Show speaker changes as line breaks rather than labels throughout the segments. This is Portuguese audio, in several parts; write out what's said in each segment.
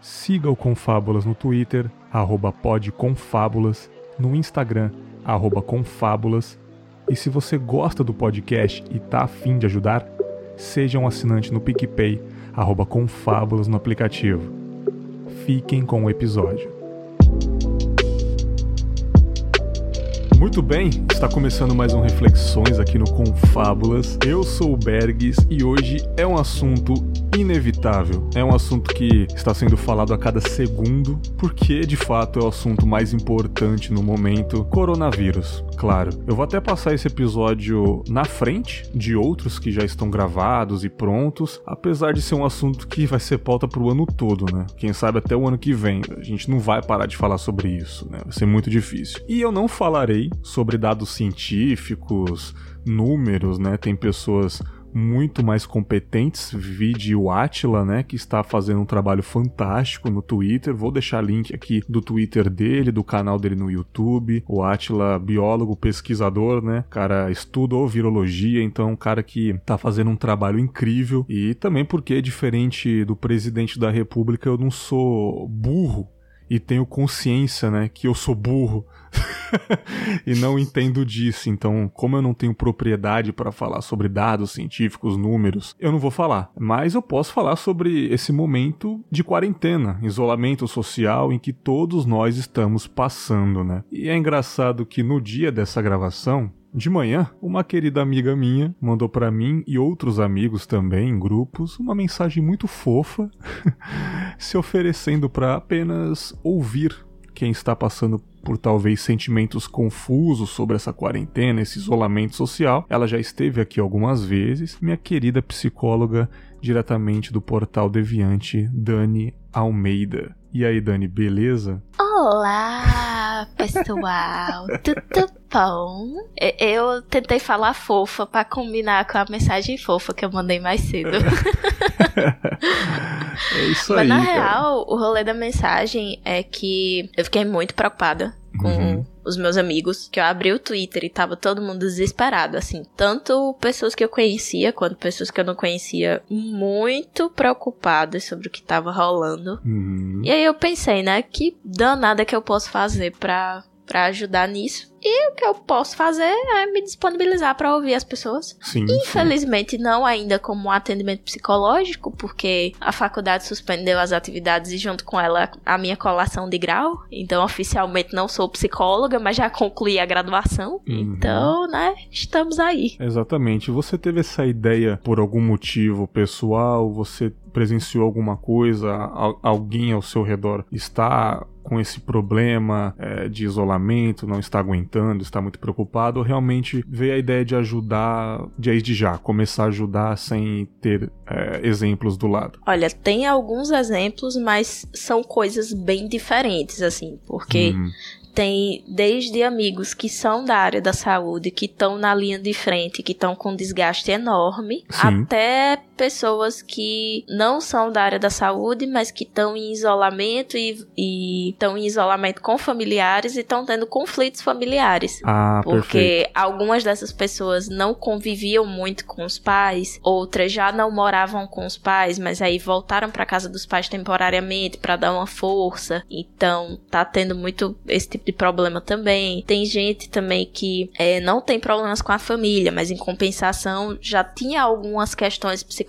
Siga o Confábulas no Twitter, arroba podconfábulas, no Instagram, arroba confábulas. E se você gosta do podcast e tá afim de ajudar, seja um assinante no PicPay, arroba confábulas no aplicativo. Fiquem com o episódio. Muito bem, está começando mais um Reflexões aqui no Confábulas. Eu sou o Bergs e hoje é um assunto inevitável. É um assunto que está sendo falado a cada segundo, porque de fato é o assunto mais importante no momento: coronavírus. Claro, eu vou até passar esse episódio na frente de outros que já estão gravados e prontos, apesar de ser um assunto que vai ser pauta para o ano todo, né? Quem sabe até o ano que vem. A gente não vai parar de falar sobre isso, né? Vai ser muito difícil. E eu não falarei sobre dados científicos, números, né? Tem pessoas muito mais competentes, vide o Atila, né, que está fazendo um trabalho fantástico no Twitter. Vou deixar link aqui do Twitter dele, do canal dele no YouTube. O Atila, biólogo, pesquisador, né, cara estudou virologia, então um cara que está fazendo um trabalho incrível e também porque diferente do presidente da República, eu não sou burro e tenho consciência, né, que eu sou burro e não entendo disso. Então, como eu não tenho propriedade para falar sobre dados científicos, números, eu não vou falar. Mas eu posso falar sobre esse momento de quarentena, isolamento social em que todos nós estamos passando, né? E é engraçado que no dia dessa gravação, de manhã, uma querida amiga minha mandou para mim e outros amigos também em grupos uma mensagem muito fofa, se oferecendo para apenas ouvir quem está passando por talvez sentimentos confusos sobre essa quarentena, esse isolamento social. Ela já esteve aqui algumas vezes. Minha querida psicóloga, diretamente do portal Deviante, Dani Almeida. E aí, Dani, beleza?
Olá, pessoal, tudo bom? Eu tentei falar fofa para combinar com a mensagem fofa que eu mandei mais cedo.
é isso
Mas
aí.
na
cara.
real, o rolê da mensagem é que eu fiquei muito preocupada com
Uhum.
Os meus amigos, que eu abri o Twitter e tava todo mundo desesperado, assim, tanto pessoas que eu conhecia quanto pessoas que eu não conhecia, muito preocupadas sobre o que tava rolando.
Uhum.
E aí eu pensei, né, que danada que eu posso fazer pra, pra ajudar nisso. E o que eu posso fazer é me disponibilizar pra ouvir as pessoas.
Sim. sim.
Infelizmente, não ainda como um atendimento psicológico, porque a faculdade suspendeu as atividades e, junto com ela, a minha colação de grau. Então, oficialmente, não sou psicóloga, mas já concluí a graduação.
Uhum.
Então, né, estamos aí.
Exatamente. Você teve essa ideia por algum motivo pessoal? Você presenciou alguma coisa? Al- alguém ao seu redor está com esse problema é, de isolamento, não está aguentando, está muito preocupado? Ou realmente veio a ideia de ajudar desde já, começar a ajudar sem ter é, exemplos do lado?
Olha, tem alguns exemplos, mas são coisas bem diferentes, assim, porque.
Hum,
tem desde amigos que são da área da saúde, que estão na linha de frente, que estão com desgaste enorme,
Sim.
até pessoas que não são da área da saúde, mas que estão em isolamento e estão em isolamento com familiares e estão tendo conflitos familiares.
Ah, perfeito.
Porque algumas dessas pessoas não conviviam muito com os pais, outras já não moravam com os pais, mas aí voltaram para casa dos pais temporariamente para dar uma força. Então, tá tendo muito esse tipo de problema também. Tem gente também que é, não tem problemas com a família, mas em compensação já tinha algumas questões psicológicas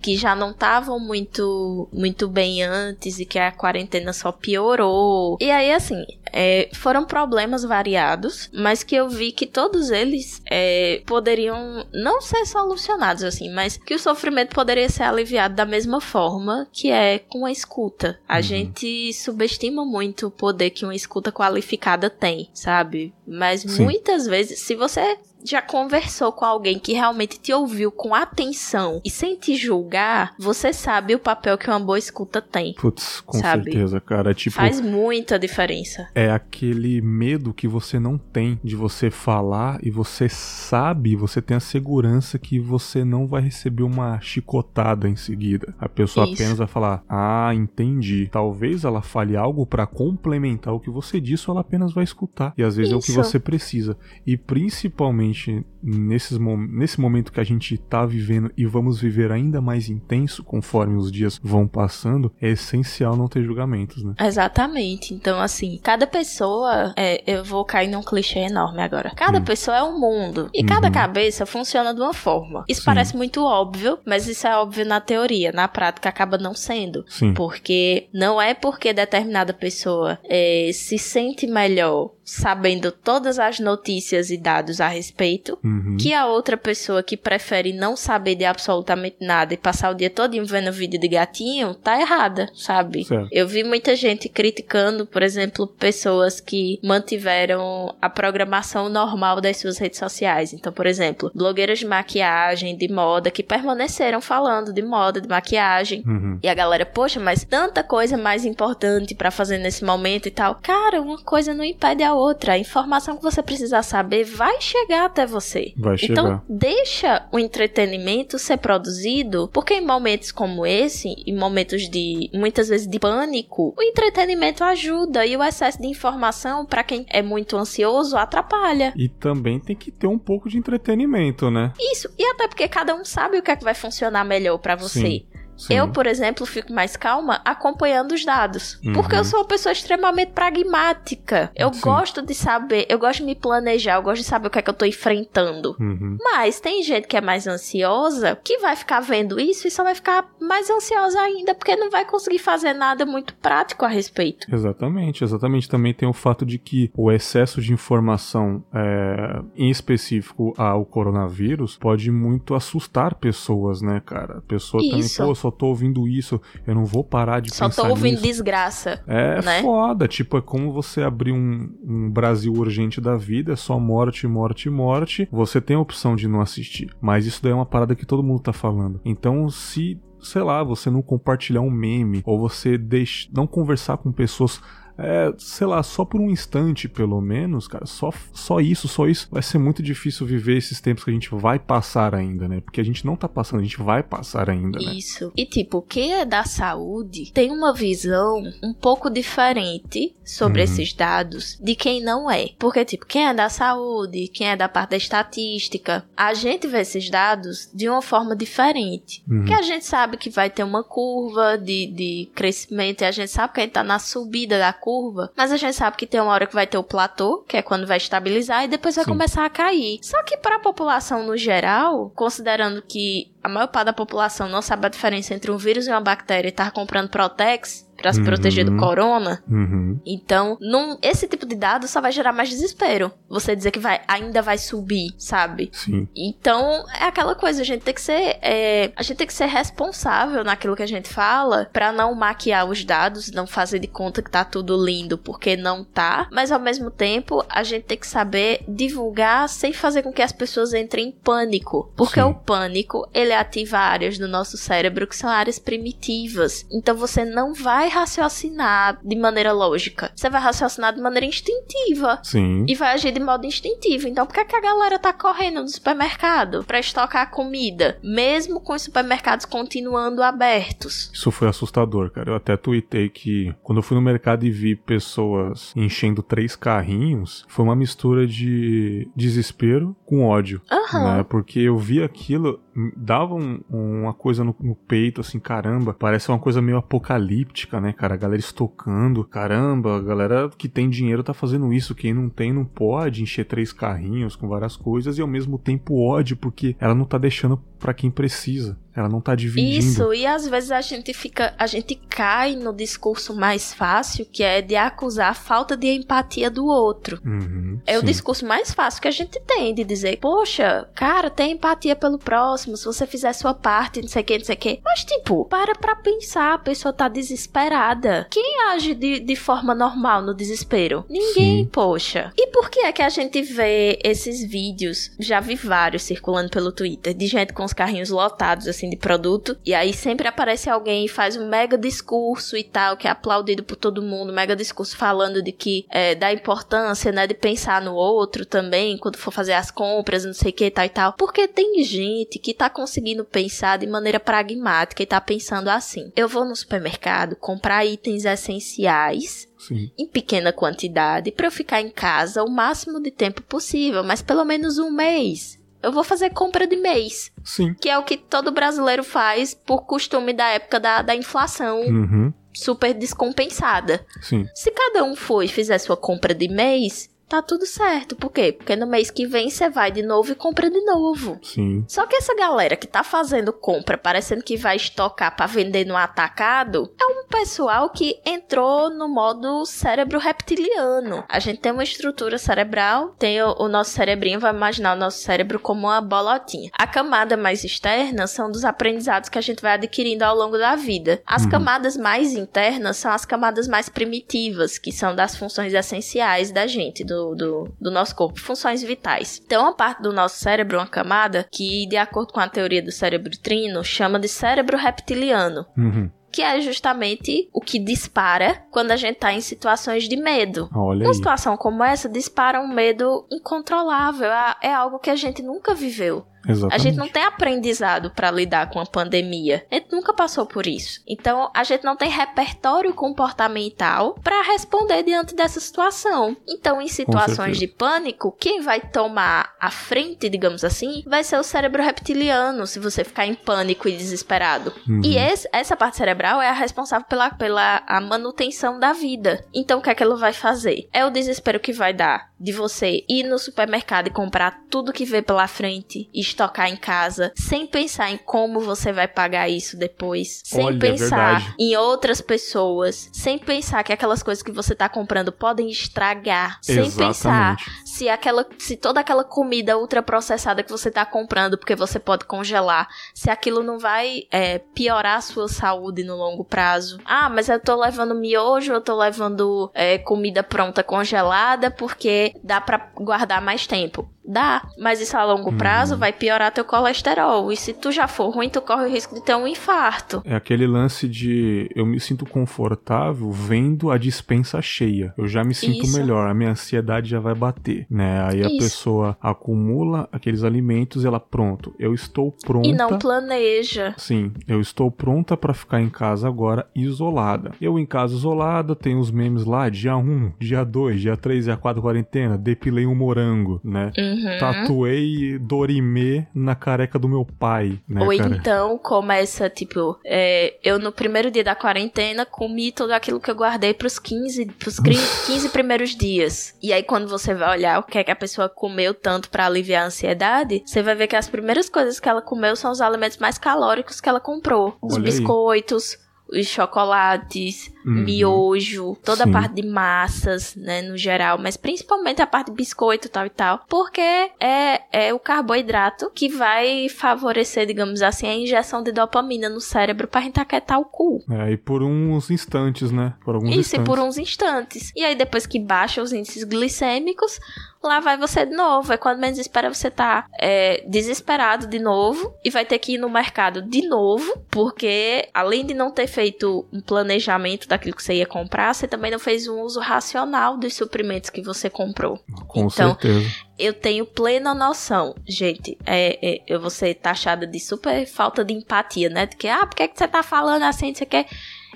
que já não estavam muito muito bem antes e que a quarentena só piorou. E aí, assim, é, foram problemas variados, mas que eu vi que todos eles é, poderiam não ser solucionados, assim, mas que o sofrimento poderia ser aliviado da mesma forma, que é com a escuta. A
Uhum.
gente subestima muito o poder que uma escuta qualificada tem, sabe? Mas
Sim.
muitas vezes, se você já conversou com alguém que realmente te ouviu com atenção e sem te julgar, você sabe o papel que uma boa escuta tem.
Putz, com
Sabe?
certeza, cara. Tipo,
Faz muita diferença.
é aquele medo que você não tem de você falar e você sabe, você tem a segurança que você não vai receber uma chicotada em seguida. A pessoa
Isso.
apenas vai falar: "Ah, entendi". Talvez ela fale algo pra complementar o que você disse, ou ela apenas vai escutar. E às vezes é o que
Isso.
você precisa. E principalmente principalmente nesses, nesse momento que a gente tá vivendo e vamos viver ainda mais intenso conforme os dias vão passando, é essencial não ter julgamentos, né?
Exatamente. Então, assim, cada pessoa, é, eu vou cair num clichê enorme agora. Cada hum. pessoa é um mundo e uhum. cada cabeça funciona de uma forma. Isso Sim. parece muito óbvio, mas isso é óbvio na teoria, na prática acaba não sendo.
Sim.
Porque não é porque determinada pessoa é, se sente melhor sabendo todas as notícias e dados a respeito,
uhum.
que a outra pessoa que prefere não saber de absolutamente nada e passar o dia todo vendo vídeo de gatinho, tá errada, sabe?
Certo.
Eu vi muita gente criticando, por exemplo, pessoas que mantiveram a programação normal das suas redes sociais. Então, por exemplo, blogueiras de maquiagem, de moda, que permaneceram falando de moda, de maquiagem.
Uhum.
E a galera, poxa, mas tanta coisa mais importante para fazer nesse momento e tal. Cara, uma coisa não impede a outra. A informação que você precisar saber vai chegar até você.
Vai
chegar. Então, deixa o entretenimento ser produzido, porque em momentos como esse, em momentos de muitas vezes de pânico, o entretenimento ajuda e o excesso de informação para quem é muito ansioso atrapalha.
E também tem que ter um pouco de entretenimento, né?
Isso. E até porque cada um sabe o que é que vai funcionar melhor para você. Sim.
Sim.
Eu, por exemplo, fico mais calma acompanhando os dados. Uhum. Porque eu sou uma pessoa extremamente pragmática. Eu Sim. gosto de saber, eu gosto de me planejar, eu gosto de saber o que é que eu tô enfrentando.
Uhum.
Mas tem gente que é mais ansiosa que vai ficar vendo isso e só vai ficar mais ansiosa ainda, porque não vai conseguir fazer nada muito prático a respeito.
Exatamente, exatamente. Também tem o fato de que o excesso de informação, é, em específico ao coronavírus, pode muito assustar pessoas, né, cara? A pessoa isso. também, pô, só tô ouvindo isso, eu não vou parar de
só
pensar
Só tô ouvindo
nisso.
desgraça.
É
né?
foda, tipo, é como você abrir um, um Brasil urgente da vida, é só morte, morte, morte. Você tem a opção de não assistir, mas isso daí é uma parada que todo mundo tá falando. Então, se sei lá, você não compartilhar um meme ou você deixa, não conversar com pessoas é, sei lá, só por um instante, pelo menos, cara, só, só isso, só isso, vai ser muito difícil viver esses tempos que a gente vai passar ainda, né? Porque a gente não tá passando, a gente vai passar ainda, né?
Isso. E tipo, quem é da saúde tem uma visão um pouco diferente sobre uhum. esses dados de quem não é. Porque, tipo, quem é da saúde, quem é da parte da estatística, a gente vê esses dados de uma forma diferente.
Uhum.
Que a gente sabe que vai ter uma curva de, de crescimento e a gente sabe que a gente tá na subida da curva, mas a gente sabe que tem uma hora que vai ter o platô, que é quando vai estabilizar, e depois vai Sim. começar a cair. Só que para a população no geral, considerando que a maior parte da população não sabe a diferença entre um vírus e uma bactéria e tá comprando Protex, para se uhum. proteger do corona.
Uhum.
Então, num, esse tipo de dado só vai gerar mais desespero. Você dizer que vai, ainda vai subir, sabe?
Sim.
Então, é aquela coisa, a gente tem que ser, é, a gente tem que ser responsável naquilo que a gente fala para não maquiar os dados, não fazer de conta que tá tudo lindo, porque não tá. Mas ao mesmo tempo, a gente tem que saber divulgar sem fazer com que as pessoas entrem em pânico, porque Sim. o pânico ele ativa áreas do nosso cérebro que são áreas primitivas. Então você não vai raciocinar de maneira lógica. Você vai raciocinar de maneira instintiva.
Sim.
E vai agir de modo instintivo. Então, por que, que a galera tá correndo no supermercado para estocar comida, mesmo com os supermercados continuando abertos?
Isso foi assustador, cara. Eu até tuitei que quando eu fui no mercado e vi pessoas enchendo três carrinhos, foi uma mistura de desespero com ódio.
Uhum.
Né? Porque eu vi aquilo, dava um, uma coisa no, no peito, assim, caramba, parece uma coisa meio apocalíptica, né, cara? A galera estocando. Caramba, a galera que tem dinheiro tá fazendo isso. Quem não tem não pode encher três carrinhos com várias coisas e ao mesmo tempo ódio, porque ela não tá deixando para quem precisa. Ela não tá dividindo.
Isso, e às vezes a gente fica, a gente cai no discurso mais fácil, que é de acusar a falta de empatia do outro.
Uhum,
é
sim.
o discurso mais fácil que a gente tem de dizer, poxa, cara, tem empatia pelo próximo, se você fizer sua parte, não sei o que, não sei o que. Mas, tipo, para pra pensar, a pessoa tá desesperada. Quem age de, de forma normal no desespero? Ninguém,
sim.
poxa. E por que é que a gente vê esses vídeos? Já vi vários circulando pelo Twitter, de gente com os carrinhos lotados, assim, assim de produto. E aí sempre aparece alguém e faz um mega discurso e tal, que é aplaudido por todo mundo, mega discurso falando de que é, da importância, né, de pensar no outro também, quando for fazer as compras, não sei o que, tal e tal. Porque tem gente que tá conseguindo pensar de maneira pragmática e tá pensando assim: eu vou no supermercado comprar itens essenciais
Sim.
em pequena quantidade para eu ficar em casa o máximo de tempo possível, mas pelo menos um mês. Eu vou fazer compra de mês,
Sim.
que é o que todo brasileiro faz por costume da época da, da inflação
Uhum.
super descompensada.
Sim.
Se cada um for e fizer sua compra de mês, tá tudo certo. Por quê? Porque no mês que vem você vai de novo e compra de novo.
Sim.
Só que essa galera que tá fazendo compra parecendo que vai estocar pra vender no atacado é um pessoal que entrou no modo cérebro reptiliano. A gente tem uma estrutura cerebral, tem o, o nosso cerebrinho, vai imaginar o nosso cérebro como uma bolotinha. A camada mais externa são dos aprendizados que a gente vai adquirindo ao longo da vida. As
Uhum.
camadas mais internas são as camadas mais primitivas, que são das funções essenciais da gente, do, do, do nosso corpo, funções vitais. Então, uma parte do nosso cérebro, uma camada, que de acordo com a teoria do cérebro trino, chama de cérebro reptiliano.
Uhum.
Que é justamente o que dispara quando a gente tá em situações de medo.
Olha
Uma
aí.
situação como essa dispara um medo incontrolável. É- É algo que a gente nunca viveu. A
Exatamente.
gente não tem aprendizado pra lidar com a pandemia. A gente nunca passou por isso. Então, a gente não tem repertório comportamental pra responder diante dessa situação. Então, em situações de pânico, quem vai tomar a frente, digamos assim, vai ser o cérebro reptiliano, se você ficar em pânico e desesperado.
Uhum.
E esse- essa parte cerebral é a responsável pela, pela a manutenção da vida. Então, o que é que ela vai fazer? É o desespero que vai dar de você ir no supermercado e comprar tudo que vê pela frente e estocar em casa, sem pensar em como você vai pagar isso depois, sem
Olha, é
pensar em outras pessoas, sem pensar que aquelas coisas que você tá comprando podem estragar, sem pensar
Exatamente.
se aquela se toda aquela comida ultraprocessada que você tá comprando porque você pode congelar, se aquilo não vai é, piorar a sua saúde no longo prazo. Ah, mas eu tô levando miojo, eu tô levando é, comida pronta congelada porque dá pra guardar mais tempo. Dá, mas isso a longo
Uhum.
prazo vai piorar teu colesterol. E se tu já for ruim, tu corre o risco de ter um infarto.
É aquele lance de eu me sinto confortável vendo a dispensa cheia. Eu já me sinto
Isso.
melhor, a minha ansiedade já vai bater, né? Aí a
Isso.
pessoa acumula aqueles alimentos e ela, pronto, eu estou pronta.
E não planeja.
Sim, eu estou pronta pra ficar em casa agora isolada. Eu em casa isolada, tenho os memes lá, dia 1, dia 2, dia 3, dia 4 quarentena, depilei um morango, né?
Uhum.
Tatuei Dorime na careca do meu pai, né,
Ou
cara?
então começa, tipo, é, eu no primeiro dia da quarentena comi tudo aquilo que eu guardei pros 15, pros cri- 15 primeiros dias. E aí quando você vai olhar o que é que a pessoa comeu tanto pra aliviar a ansiedade, você vai ver que as primeiras coisas que ela comeu são os alimentos mais calóricos que ela comprou. Os
Olha aí.
biscoitos, os chocolates,
Uhum.
miojo, toda
Sim.
a parte de massas, né, no geral, mas principalmente a parte de biscoito tal e tal, porque é, é o carboidrato que vai favorecer, digamos assim, a injeção de dopamina no cérebro gente aquietar o cu.
É, e por uns instantes, né? Por alguns
Isso, e
instantes.
por uns instantes. E aí, depois que baixa os índices glicêmicos, lá vai você de novo. É quando menos espera você tá é, desesperado de novo e vai ter que ir no mercado de novo, porque além de não ter feito um planejamento daquilo que você ia comprar, você também não fez um uso racional dos suprimentos que você comprou.
Com
Então,
certeza.
Eu tenho plena noção, gente. É, é, eu vou ser taxada de super falta de empatia, né? De que, ah, por que, que você tá falando assim? Você quer.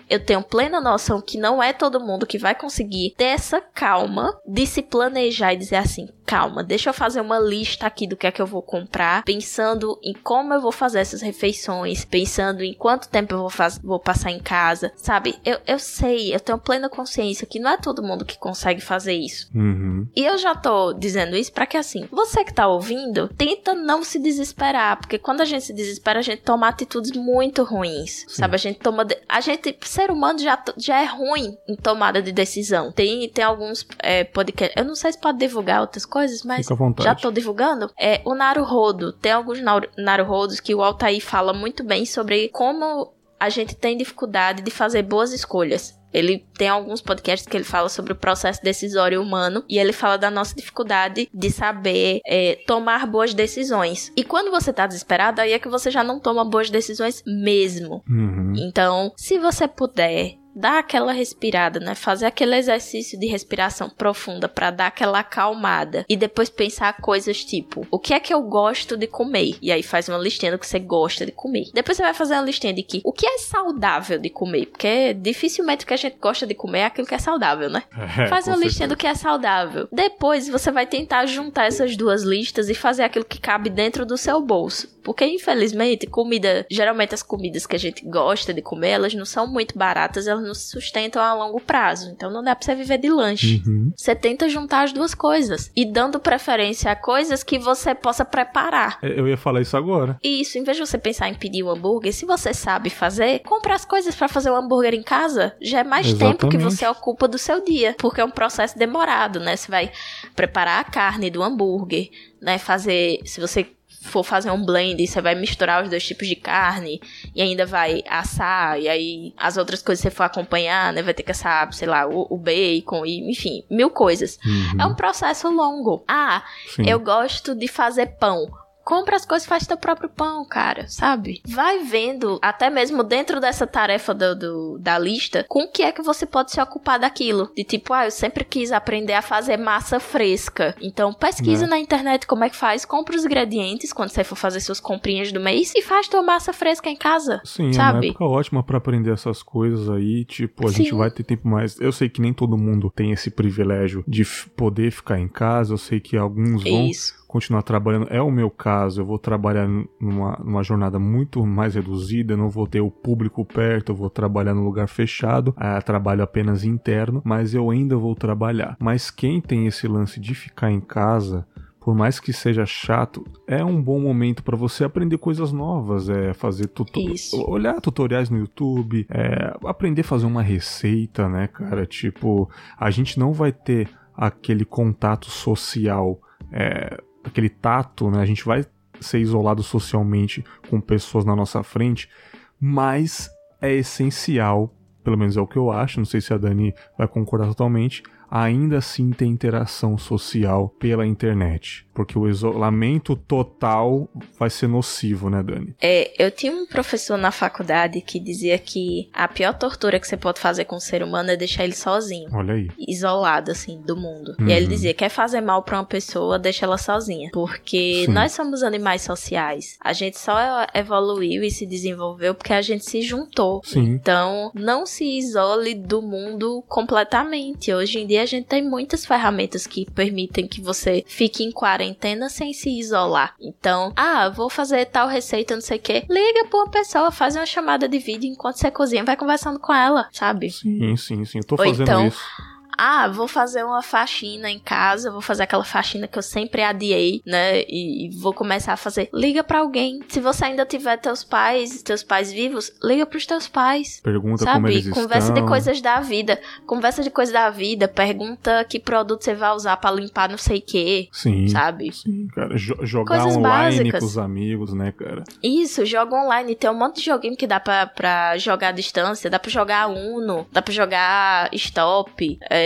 Eu tenho plena noção que não é todo mundo que vai conseguir ter essa calma de se planejar e dizer assim: calma, deixa eu fazer uma lista aqui do que é que eu vou comprar, pensando em como eu vou fazer essas refeições, pensando em quanto tempo eu vou, faz- vou passar em casa, sabe? Eu, eu sei, eu tenho plena consciência que não é todo mundo que consegue fazer isso.
Uhum.
E eu já tô dizendo isso pra que assim, você que tá ouvindo, tenta não se desesperar, porque quando a gente se desespera, a gente toma atitudes muito ruins, sabe? A gente toma, de- a gente, ser humano já, já é ruim em tomada de decisão. Tem, tem alguns é, podcasts, eu não sei se pode divulgar outras coisas, mas
à vontade.
já tô divulgando. É o Naruhodo, tem alguns Naru- Naruhodos que o Altair fala muito bem sobre como a gente tem dificuldade de fazer boas escolhas. Ele tem alguns podcasts que ele fala sobre o processo decisório humano e ele fala da nossa dificuldade de saber é, tomar boas decisões. E quando você tá desesperado, aí é que você já não toma boas decisões mesmo.
Uhum.
Então, se você puder dar aquela respirada, né? Fazer aquele exercício de respiração profunda para dar aquela acalmada e depois pensar coisas tipo: o que é que eu gosto de comer? E aí faz uma listinha do que você gosta de comer. Depois você vai fazer uma listinha de que o que é saudável de comer, porque dificilmente o que a gente gosta de comer é aquilo que é saudável, né?
É,
Faz uma listinha do que é saudável. Depois você vai tentar juntar essas duas listas e fazer aquilo que cabe dentro do seu bolso. Porque, infelizmente, comida. Geralmente as comidas que a gente gosta de comer, elas não são muito baratas, elas não se sustentam a longo prazo. Então não dá pra você viver de lanche.
Uhum.
Você tenta juntar as duas coisas. E dando preferência a coisas que você possa preparar.
É, Eu ia falar isso agora.
Isso, em vez de você pensar em pedir um hambúrguer, se você sabe fazer, compra as coisas pra fazer o hambúrguer em casa. Já é mais tempo que
Exatamente.
você ocupa do seu dia, porque é um processo demorado, né? Você vai preparar a carne do hambúrguer, né? Fazer, se você for fazer um blend, você vai misturar os dois tipos de carne e ainda vai assar, e aí as outras coisas que você for acompanhar, né? Vai ter que assar, sei lá, o, o bacon e, enfim, mil coisas.
Uhum.
É um processo longo. Ah,
Sim.
eu gosto de fazer pão. Compra as coisas e faz teu próprio pão, cara, sabe? Vai vendo, até mesmo dentro dessa tarefa do, do- da lista, com o que é que você pode se ocupar daquilo. De tipo, ah, eu sempre quis aprender a fazer massa fresca. Então, pesquisa
Né.
na internet como é que faz, compra os ingredientes quando você for fazer suas comprinhas do mês e faz tua massa fresca em casa.
Sim, é uma
sabe?
época ótima pra aprender essas coisas aí. Tipo, a gente
Sim.
vai ter tempo mais. Eu sei que nem todo mundo tem esse privilégio de poder ficar em casa. Eu sei que alguns vão
Isso.
Continuar trabalhando. É o meu caso. Eu vou trabalhar numa, numa jornada muito mais reduzida. Não vou ter o público perto. Eu vou trabalhar num lugar fechado. Ah, trabalho apenas interno. Mas eu ainda vou trabalhar. Mas quem tem esse lance de ficar em casa. Por mais que seja chato, é um bom momento para você aprender coisas novas, é fazer tuto
Isso.
olhar tutoriais no YouTube, é, aprender a fazer uma receita, né, cara? Tipo, a gente não vai ter aquele contato social, é, aquele tato, né? A gente vai ser isolado socialmente com pessoas na nossa frente, mas é essencial, pelo menos é o que eu acho, não sei se a Dani vai concordar totalmente, ainda assim ter interação social pela internet. Porque o isolamento total vai ser nocivo, né, Dani?
É, eu tinha um professor na faculdade que dizia que a pior tortura que você pode fazer com o ser humano é deixar ele sozinho.
Olha aí.
isolado, assim, do mundo.
Uhum.
E aí ele dizia, quer fazer mal pra uma pessoa, deixa ela sozinha. Porque
Sim.
nós somos animais sociais. A gente só evoluiu e se desenvolveu porque a gente se juntou.
Sim.
Então, não se isole do mundo completamente. Hoje em dia a gente tem muitas ferramentas que permitem que você fique em quarentena sem se isolar. Então, ah, vou fazer tal receita, não sei o quê. Liga pra uma pessoa, faz uma chamada de vídeo enquanto você cozinha, vai conversando com ela, sabe?
Sim, sim, sim. Eu tô
Ou
fazendo
então,
isso.
Ah, vou fazer uma faxina em casa, vou fazer aquela faxina que eu sempre adiei, né? E, e vou começar a fazer. Liga pra alguém. Se você ainda tiver teus pais, teus pais vivos, liga pros teus pais.
Pergunta como
Sabe?
eles
Conversa
estão.
de coisas da vida. Conversa de coisas da vida. Pergunta que produto você vai usar pra limpar não sei o que.
Sim.
Sabe?
Sim, cara. Jo- jogar
Coisas
online
básicas.
com os amigos, né, cara?
Isso, joga online. Tem um monte de joguinho que dá pra, pra jogar à distância. Dá pra jogar Uno, dá pra jogar Stop. É,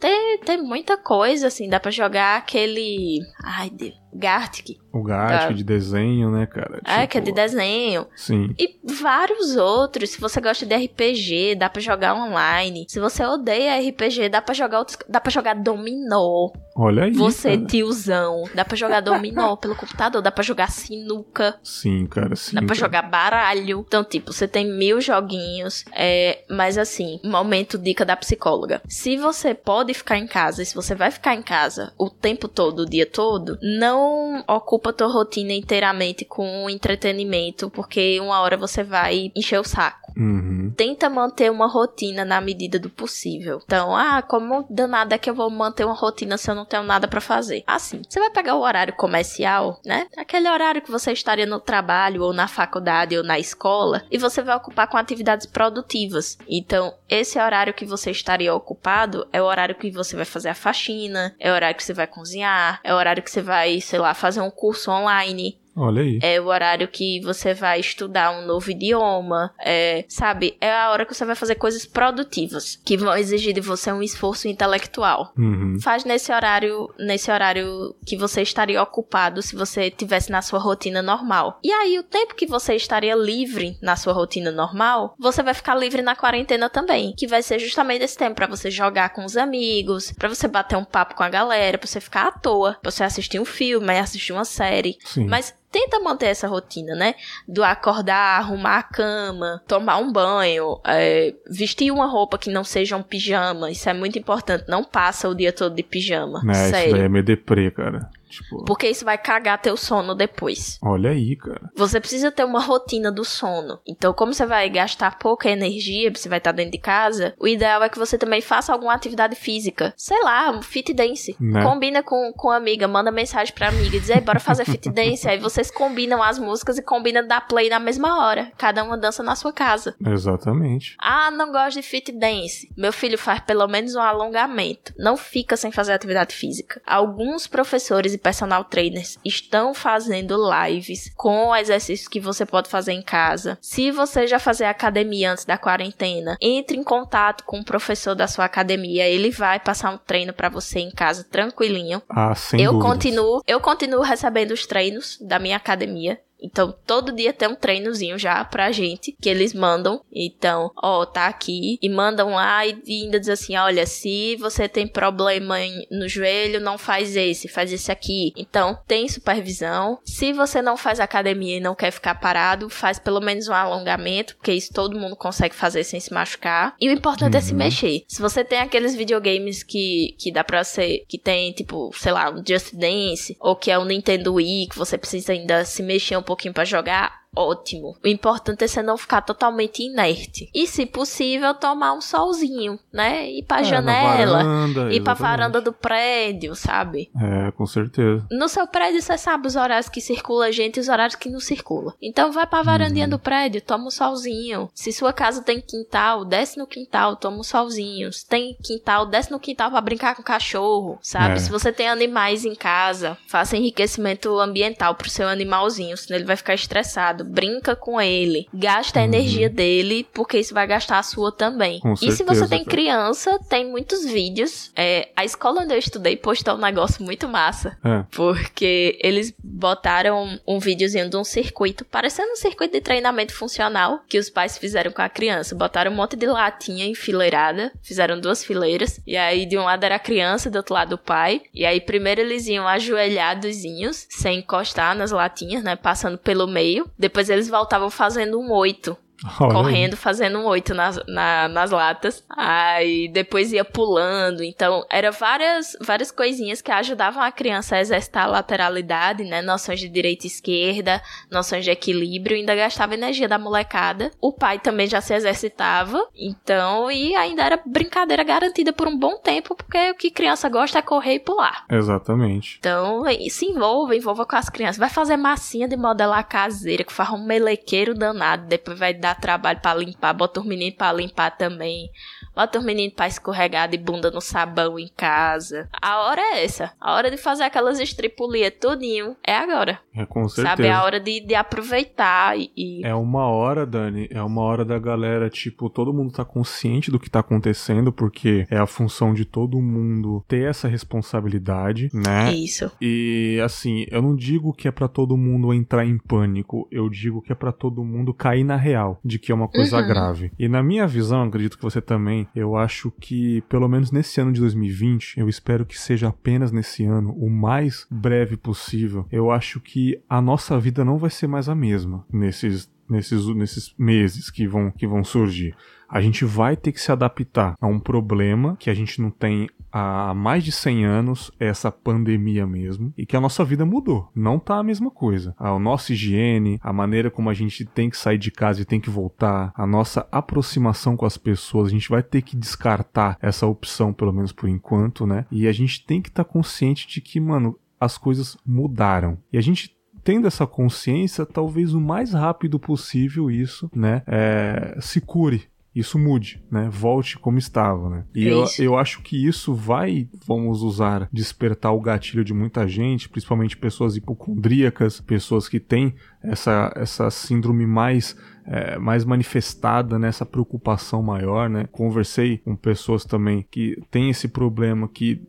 tem, tem muita coisa, assim. Dá pra jogar aquele. Ai, Deus. Gartic.
O Gartic
Tá.
de desenho, né, cara?
É, que é de
Tipo,
desenho.
Sim.
E vários outros. Se você gosta de RPG, dá pra jogar online. Se você odeia RPG, dá pra jogar outros. Dá pra jogar dominó.
Olha aí.
Você,
cara.
tiozão. Dá pra jogar dominó pelo computador. Dá pra jogar sinuca.
Sim, cara, sim.
Dá pra
cara.
jogar baralho. Então, tipo, você tem mil joguinhos. É, mas assim, momento dica da psicóloga. Se você pode ficar em casa, e se você vai ficar em casa o tempo todo, o dia todo, não ocupa tua rotina inteiramente com entretenimento, porque uma hora você vai encher o saco.
Uhum.
Tenta manter uma rotina na medida do possível. Então, ah, como danada é que eu vou manter uma rotina se eu não tenho nada pra fazer? Assim, você vai pegar o horário comercial, né? Aquele horário que você estaria no trabalho, ou na faculdade, ou na escola, e você vai ocupar com atividades produtivas. Então, esse horário que você estaria ocupado é o horário que você vai fazer a faxina, é o horário que você vai cozinhar, é o horário que você vai, sei lá, fazer um curso online.
Olha aí.
É o horário que você vai estudar um novo idioma. É, sabe? É a hora que você vai fazer coisas produtivas, que vão exigir de você um esforço intelectual.
Uhum.
Faz nesse horário, nesse horário que você estaria ocupado se você tivesse na sua rotina normal. E aí, o tempo que você estaria livre na sua rotina normal, você vai ficar livre na quarentena também, que vai ser justamente esse tempo para você jogar com os amigos, para você bater um papo com a galera, pra você ficar à toa, pra você assistir um filme, assistir uma série.
Sim.
Mas tenta manter essa rotina, né? Do acordar, arrumar a cama, tomar um banho, é, vestir uma roupa que não seja um pijama. Isso é muito importante. Não passa o dia todo de pijama.
Né,
sério.
Isso daí é meio deprê, cara.
Tipo... Porque isso vai cagar teu sono depois.
Olha aí, cara.
Você precisa ter uma rotina do sono. Então, como você vai gastar pouca energia, você vai estar dentro de casa, o ideal é que você também faça alguma atividade física. Sei lá, um fit dance.
Né?
Combina com, com a amiga, manda mensagem pra amiga, diz, bora fazer fit dance. Aí vocês combinam as músicas e combinam dar play na mesma hora. Cada uma dança na sua casa.
Exatamente.
Ah, não gosto de fit dance. Meu filho faz pelo menos um alongamento. Não fica sem fazer atividade física. Alguns professores e personal trainers estão fazendo lives com exercícios que você pode fazer em casa. Se você já fazer academia antes da quarentena, entre em contato com o professor da sua academia, ele vai passar um treino para você em casa tranquilinho.
Ah, sem
eu
dúvidas.
continuo, eu continuo recebendo os treinos da minha academia. Então, todo dia tem um treinozinho já pra gente que eles mandam. Então, ó, tá aqui. E mandam lá e ainda diz assim: olha, se você tem problema em- no joelho, não faz esse, faz esse aqui. Então, tem supervisão. Se você não faz academia e não quer ficar parado, faz pelo menos um alongamento, porque isso todo mundo consegue fazer sem se machucar. E o importante é se
Uhum.
mexer. Se você tem aqueles videogames que, que dá pra ser, que tem tipo, sei lá, um Just Dance, ou que é o Nintendo Wii, que você precisa ainda se mexer um pouquinho pra jogar, ótimo. O importante é você não ficar totalmente inerte. E, se possível, tomar um solzinho, né? Ir pra
É,
janela,
varanda,
ir pra varanda do prédio, sabe?
É, com certeza.
No seu prédio, você sabe os horários que circula gente e os horários que não circula. Então vai pra varandinha
Uhum.
do prédio, toma um solzinho. Se sua casa tem quintal, desce no quintal, toma um solzinho. Se tem quintal, desce no quintal pra brincar com o cachorro, sabe?
É.
Se você tem animais em casa, faça enriquecimento ambiental pro seu animalzinho, senão ele vai ficar estressado. Brinca com ele. Gasta a
Uhum.
energia dele, porque isso vai gastar a sua também.
Com
e se você
certeza,
tem criança, tem muitos vídeos. É, a escola onde eu estudei postou um negócio muito massa.
É.
Porque eles botaram um videozinho de um circuito, parecendo um circuito de treinamento funcional que os pais fizeram com a criança. Botaram um monte de latinha enfileirada, fizeram duas fileiras, e aí de um lado era a criança, do outro lado o pai. E aí primeiro eles iam ajoelhadozinhos, sem encostar nas latinhas, né? Passando pelo meio. Depois eles voltavam fazendo um oito
Olha
correndo, fazendo um oito nas, na- nas latas. Aí depois ia pulando. Então, era várias, várias coisinhas que ajudavam a criança a exercitar a lateralidade, né? Noções de direita e esquerda, noções de equilíbrio, ainda gastava energia da molecada. O pai também já se exercitava. Então, e ainda era brincadeira garantida por um bom tempo, porque o que criança gosta é correr e pular.
Exatamente.
Então, se envolva, envolva com as crianças. Vai fazer massinha de modelar caseira, que faz um melequeiro danado. Depois vai dar trabalho pra limpar. Bota os meninos pra limpar também. Bota os meninos pra escorregar de bunda no sabão em casa. A hora é essa. A hora de fazer aquelas estripulias tudinho é agora.
É com certeza.
Sabe? É a hora de, de aproveitar e... e-
É uma hora, Dani, é uma hora da galera, tipo, todo mundo tá consciente do que tá acontecendo, porque é a função de todo mundo ter essa responsabilidade, né?
Isso.
E assim, eu não digo que é pra todo mundo entrar em pânico, eu digo que é pra todo mundo cair na real de que é uma coisa
Uhum.
grave. E na minha visão, acredito que você também, eu acho que pelo menos nesse ano de 2020, eu espero que seja apenas nesse ano, o mais breve possível. Eu acho que a nossa vida não vai ser mais a mesma nesses nesses nesses meses que vão que vão surgir. A gente vai ter que se adaptar a um problema que a gente não tem há mais de 100 anos, essa pandemia mesmo, e que a nossa vida mudou. Não tá a mesma coisa. A nossa higiene, a maneira como a gente tem que sair de casa e tem que voltar, a nossa aproximação com as pessoas, a gente vai ter que descartar essa opção, pelo menos por enquanto, né? E a gente tem que estar consciente de que, mano, as coisas mudaram. E a gente tendo essa consciência, talvez o mais rápido possível isso, né, é, se cure isso mude, né? Volte como estava, né? E eu, eu acho que isso vai, vamos usar, despertar o gatilho de muita gente, principalmente pessoas hipocondríacas, pessoas que têm essa, essa síndrome mais é, mais manifestada nessa preocupação maior, né? Conversei com pessoas também que têm esse problema, que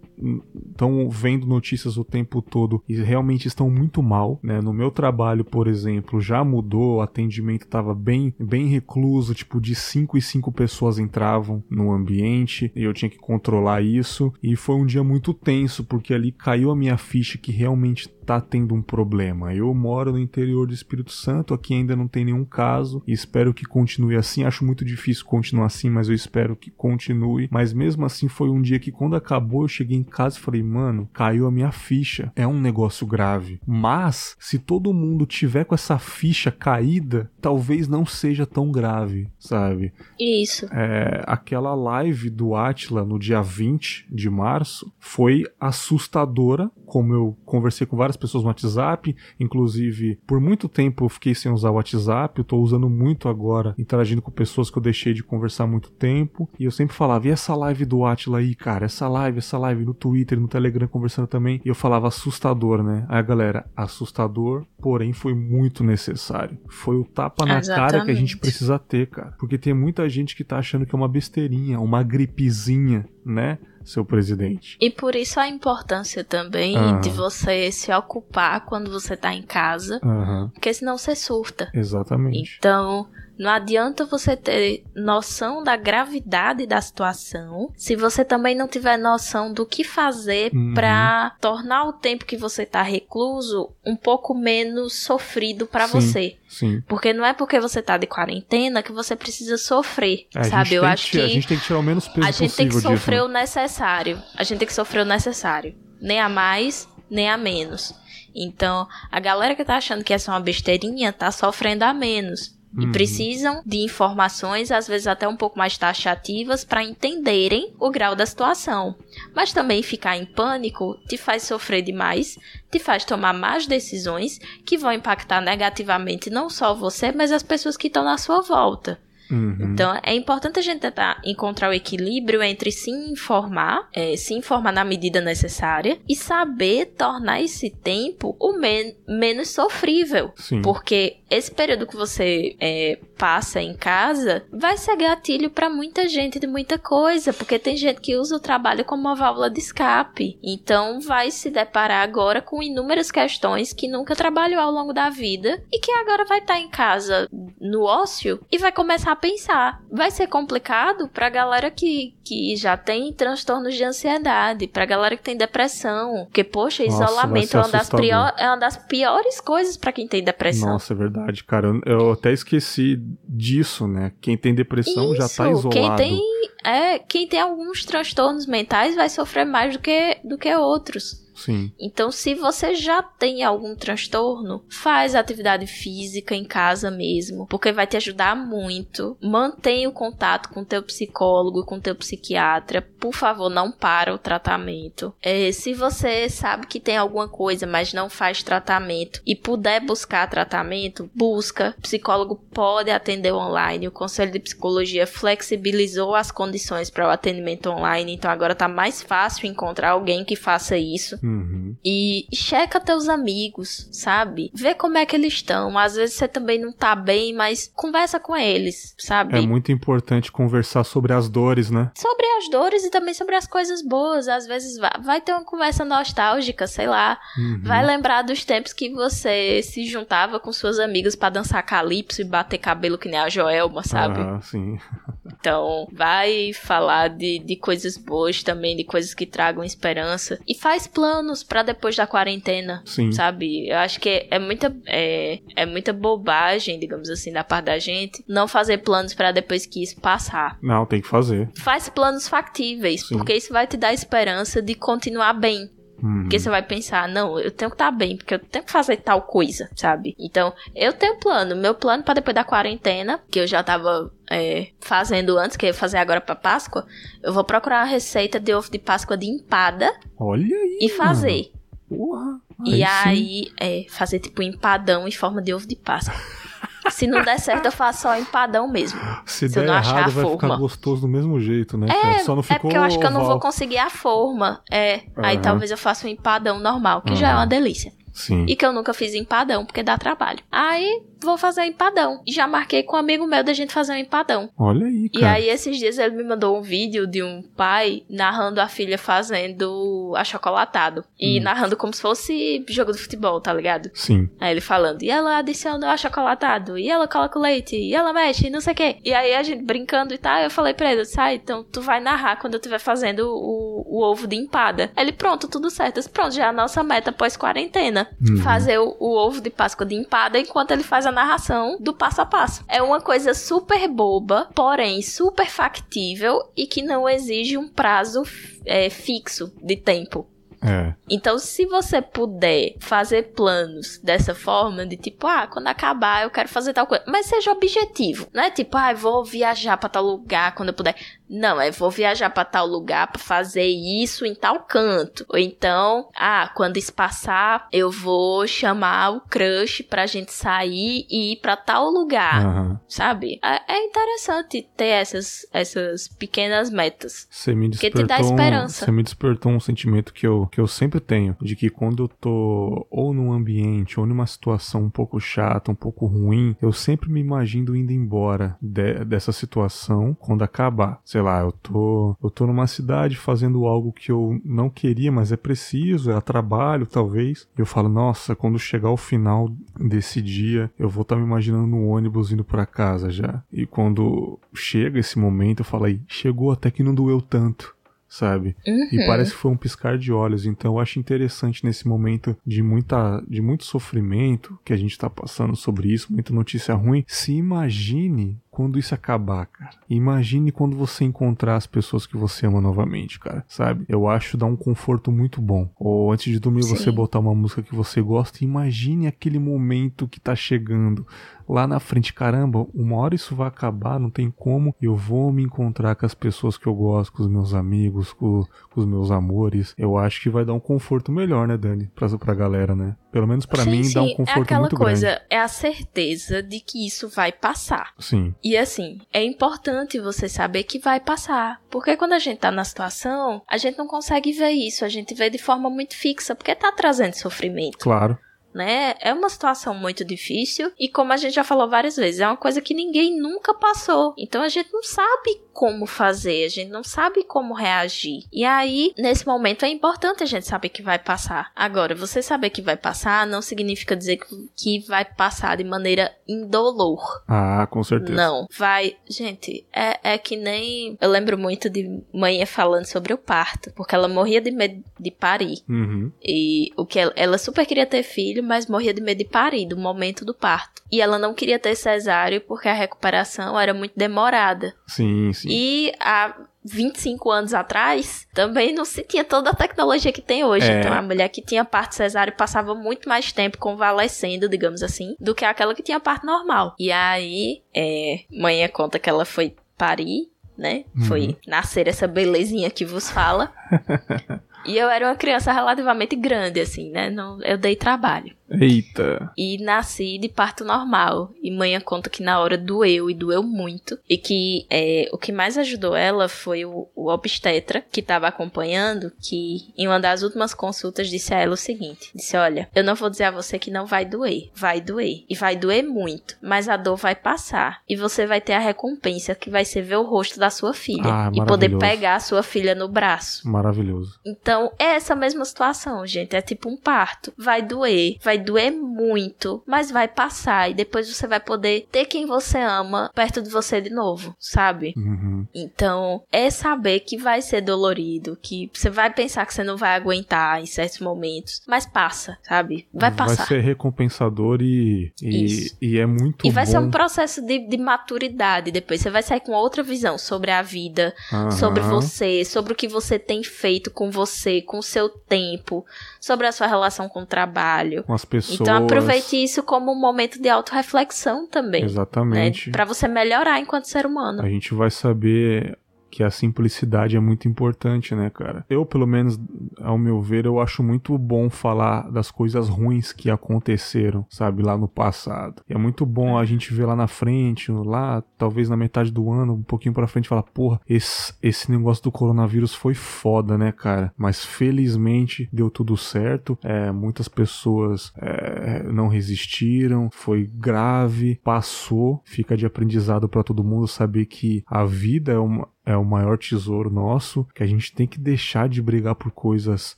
estão vendo notícias o tempo todo e realmente estão muito mal, né? No meu trabalho, por exemplo, já mudou, o atendimento estava bem, bem recluso, tipo de 5 e 5 pessoas entravam no ambiente e eu tinha que controlar isso e foi um dia muito tenso porque ali caiu a minha ficha que realmente tá tendo um problema. Eu moro no interior do Espírito Santo, aqui ainda não tem nenhum caso e espero que continue assim. Acho muito difícil continuar assim, mas eu espero que continue. Mas mesmo assim foi um dia que quando acabou eu cheguei em casa e falei, mano, caiu a minha ficha. É um negócio grave. Mas se todo mundo tiver com essa ficha caída, talvez não seja tão grave, sabe?
Isso.
É, aquela live do Atila no dia 20 de março foi assustadora, como eu conversei com várias várias pessoas no WhatsApp, inclusive por muito tempo eu fiquei sem usar o WhatsApp, eu tô usando muito agora, interagindo com pessoas que eu deixei de conversar há muito tempo, e eu sempre falava, e essa live do Atila aí, cara, essa live, essa live no Twitter, no Telegram conversando também, e eu falava assustador, né? Aí a galera, assustador, porém foi muito necessário. Foi o tapa na Exatamente. cara que a gente precisa ter, cara. Porque tem muita gente que tá achando que é uma besteirinha, uma gripezinha, né? Seu presidente.
E por isso a importância também uhum. de você se ocupar quando você tá em casa, uhum. porque senão você surta.
Exatamente.
Então, não adianta você ter noção da gravidade da situação se você também não tiver noção do que fazer uhum. para tornar o tempo que você tá recluso um pouco menos sofrido para você.
Sim.
Porque não é porque você tá de quarentena que você precisa sofrer, é, sabe? Eu acho que,
que a gente tem que tirar o menos peso
A gente tem que
disso,
sofrer
né?
o necessário. A gente tem que sofrer o necessário, nem a mais, nem a menos. Então, a galera que tá achando que é só uma besteirinha tá sofrendo a menos e uhum. precisam de informações, às vezes até um pouco mais taxativas, para entenderem o grau da situação. Mas também ficar em pânico te faz sofrer demais, te faz tomar más decisões que vão impactar negativamente não só você, mas as pessoas que estão na sua volta. Uhum. Então, é importante a gente tentar encontrar o equilíbrio entre se informar, é, se informar na medida necessária e saber tornar esse tempo o men menos sofrível.
Sim.
Porque esse período que você é, passa em casa vai ser gatilho para muita gente de muita coisa, porque tem gente que usa o trabalho como uma válvula de escape. Então, vai se deparar agora com inúmeras questões que nunca trabalhou ao longo da vida e que agora vai estar tá em casa no ócio e vai começar a pensar. Vai ser complicado pra galera que, que já tem transtornos de ansiedade, pra galera que tem depressão. Porque, poxa, Nossa, isolamento é uma, das pior, é uma das piores coisas para quem tem depressão.
Nossa, é verdade, cara. Eu até esqueci disso, né? Quem tem depressão Isso, já tá isolado.
Quem tem, é, quem tem alguns transtornos mentais vai sofrer mais do que, do que outros.
Sim.
Então, se você já tem algum transtorno, faz atividade física em casa mesmo, porque vai te ajudar muito. Mantenha o contato com teu psicólogo, com teu psiquiatra. Por favor, não para o tratamento. É, se você sabe que tem alguma coisa, mas não faz tratamento e puder buscar tratamento, busca. O psicólogo pode atender online. O Conselho de Psicologia flexibilizou as condições para o atendimento online, então agora tá mais fácil encontrar alguém que faça isso.
Uhum.
E checa teus amigos, sabe? Vê como é que eles estão. Às vezes você também não tá bem, mas conversa com eles, sabe?
É muito importante conversar sobre as dores, né?
Sobre as dores e também sobre as coisas boas. Às vezes vai, ter uma conversa nostálgica, sei lá. Uhum. Vai lembrar dos tempos que você se juntava com suas amigas para dançar calypso e bater cabelo que nem a Joelma, sabe?
Ah, sim.
então, vai falar de, de coisas boas também, de coisas que tragam esperança. E faz planos para depois da quarentena,
Sim.
sabe? Eu acho que é muita é, é muita bobagem, digamos assim, da parte da gente não fazer planos para depois que isso passar.
Não, tem que fazer.
Faz planos factíveis, Sim. porque isso vai te dar esperança de continuar bem. Uhum. Porque você vai pensar, não, eu tenho que estar tá bem, porque eu tenho que fazer tal coisa, sabe? Então, eu tenho plano. Meu plano para depois da quarentena, que eu já tava é, fazendo antes, que eu ia fazer agora para Páscoa, eu vou procurar uma receita de ovo de Páscoa de empada.
Olha aí.
E fazer.
Porra.
Aí e aí, é, fazer tipo um empadão em forma de ovo de Páscoa. Se não der certo, eu faço só empadão mesmo.
Se,
Se
der
eu não achar
errado,
a
vai
forma.
ficar gostoso do mesmo jeito, né?
É?
Só não ficou
é porque eu acho que eu não vou conseguir a forma. É. Aí
Aham.
talvez eu faça um empadão normal, que já é uma delícia.
Sim.
E que eu nunca fiz empadão, porque dá trabalho. Aí vou fazer empadão. E já marquei com um amigo meu da gente fazer um empadão.
Olha aí,
E
cara.
aí, esses dias, ele me mandou um vídeo de um pai narrando a filha fazendo achocolatado. E
Hum.
narrando como se fosse jogo de futebol, tá ligado?
Sim.
Aí ele falando, e ela adiciona o achocolatado, e ela coloca o leite, e ela mexe, e não sei o quê. E aí a gente brincando e tal, eu falei pra ele, sai, então tu vai narrar quando eu estiver fazendo o, o ovo de empada. Ele, pronto, tudo certo. Disse, pronto, já é a nossa meta pós-quarentena.
Uhum.
Fazer o, o ovo de Páscoa de empada enquanto ele faz a narração do passo a passo. É uma coisa super boba, porém super factível e que não exige um prazo é, fixo de tempo.
É.
Então, se você puder fazer planos dessa forma, de tipo, ah, quando acabar eu quero fazer tal coisa, mas seja objetivo, não é tipo, ah, vou viajar pra tal lugar quando eu puder. Não, é vou viajar pra tal lugar pra fazer isso em tal canto. Ou então, ah, quando isso passar, eu vou chamar o crush pra gente sair e ir pra tal lugar,
Aham.
sabe? É, é interessante ter essas, essas pequenas metas.
Você me
Porque
despertou.
te dá esperança.
Você me despertou um sentimento que eu, que eu sempre tenho. De que quando eu tô ou num ambiente ou numa situação um pouco chata, um pouco ruim, eu sempre me imagino indo embora de- dessa situação quando acabar. Sei lá, eu tô, eu tô numa cidade fazendo algo que eu não queria, mas é preciso, é trabalho, talvez. E eu falo, nossa, quando chegar o final desse dia, eu vou estar me imaginando no ônibus indo pra casa já. E quando chega esse momento, eu falo aí, chegou até que não doeu tanto. Sabe? E
Uhum.
parece que foi um piscar de olhos. Então eu acho interessante nesse momento de muita de muito sofrimento que a gente tá passando sobre isso, muita notícia ruim. Se imagine quando isso acabar, cara. Imagine quando você encontrar as pessoas que você ama novamente, cara. Sabe? Eu acho dá um conforto muito bom. Ou antes de dormir você
Sim.
botar uma música que você gosta, imagine aquele momento que tá chegando lá na frente, caramba, uma hora isso vai acabar, não tem como, eu vou me encontrar com as pessoas que eu gosto, com os meus amigos, com, com os meus amores. Eu acho que vai dar um conforto melhor, né, Dani? Pra, pra galera, né? Pelo menos pra
sim,
mim
sim,
dá um
é
conforto
aquela
muito
coisa,
grande.
é a certeza de que isso vai passar.
Sim,
E assim, é importante você saber que vai passar. Porque quando a gente tá na situação, a gente não consegue ver isso, a gente vê de forma muito fixa, porque tá trazendo sofrimento,
claro.
Né? É uma situação muito difícil e como a gente já falou várias vezes, é uma coisa que ninguém nunca passou. Então a gente não sabe como fazer, a gente não sabe como reagir. E aí, nesse momento é importante a gente saber que vai passar. Agora, você saber que vai passar não significa dizer que- vai passar de maneira indolor.
Ah, com certeza.
Não, vai. Gente, é, é que nem. Eu lembro muito de mãe falando sobre o parto, porque ela morria de medo de parir.
Uhum.
E o que ela, ela super queria ter filho, mas morria de medo de parir, do momento do parto. E ela não queria ter cesáreo porque a recuperação era muito demorada.
Sim, sim.
E há 25 anos atrás, também não se tinha toda a tecnologia que tem hoje.
É.
Então a mulher que tinha parto cesáreo passava muito mais tempo convalescendo, digamos assim, do que aquela que tinha parto normal. E aí, é, mãe conta que ela foi parir, né?
Uhum.
Foi nascer essa belezinha que vos fala. e eu era uma criança relativamente grande, assim, né? Não, eu dei trabalho.
Eita.
E nasci de parto normal. E mãe conta que na hora doeu e doeu muito. E que é, o que mais ajudou ela foi o, o obstetra que estava acompanhando, que em uma das últimas consultas disse a ela o seguinte: disse, olha, eu não vou dizer a você que não vai doer. Vai doer. E vai doer muito. Mas a dor vai passar. E você vai ter a recompensa que vai ser ver o rosto da sua filha.
Ah,
e poder pegar a sua filha no braço.
Maravilhoso.
Então, é essa mesma situação, gente. É tipo um parto. Vai doer, vai doer muito, mas vai passar. E depois você vai poder ter quem você ama perto de você de novo, sabe?
Uhum.
Então, é saber que vai ser dolorido, que você vai pensar que você não vai aguentar em certos momentos, mas passa, sabe? Vai passar.
Vai ser recompensador e, e, e é muito
E vai
bom.
ser um processo de, de maturidade depois. Você vai sair com outra visão sobre a vida,
Aham.
sobre você, sobre o que você tem feito com você, com o seu tempo, sobre a sua relação com o trabalho.
Com as pessoas.
Então aproveite isso como um momento de autorreflexão também. Né?
Exatamente.
Pra você melhorar enquanto ser humano.
A gente vai saber que a simplicidade é muito importante, né, cara? Eu, pelo menos, ao meu ver, eu acho muito bom falar das coisas ruins que aconteceram, sabe, lá no passado. E é muito bom a gente ver lá na frente, lá, talvez na metade do ano, um pouquinho pra frente, falar, porra, esse, esse negócio do coronavírus foi foda, né, cara? Mas felizmente deu tudo certo. É, muitas pessoas é, não resistiram, foi grave, passou, fica de aprendizado para todo mundo saber que a vida é uma, é o maior tesouro nosso, que a gente tem que deixar de brigar por coisas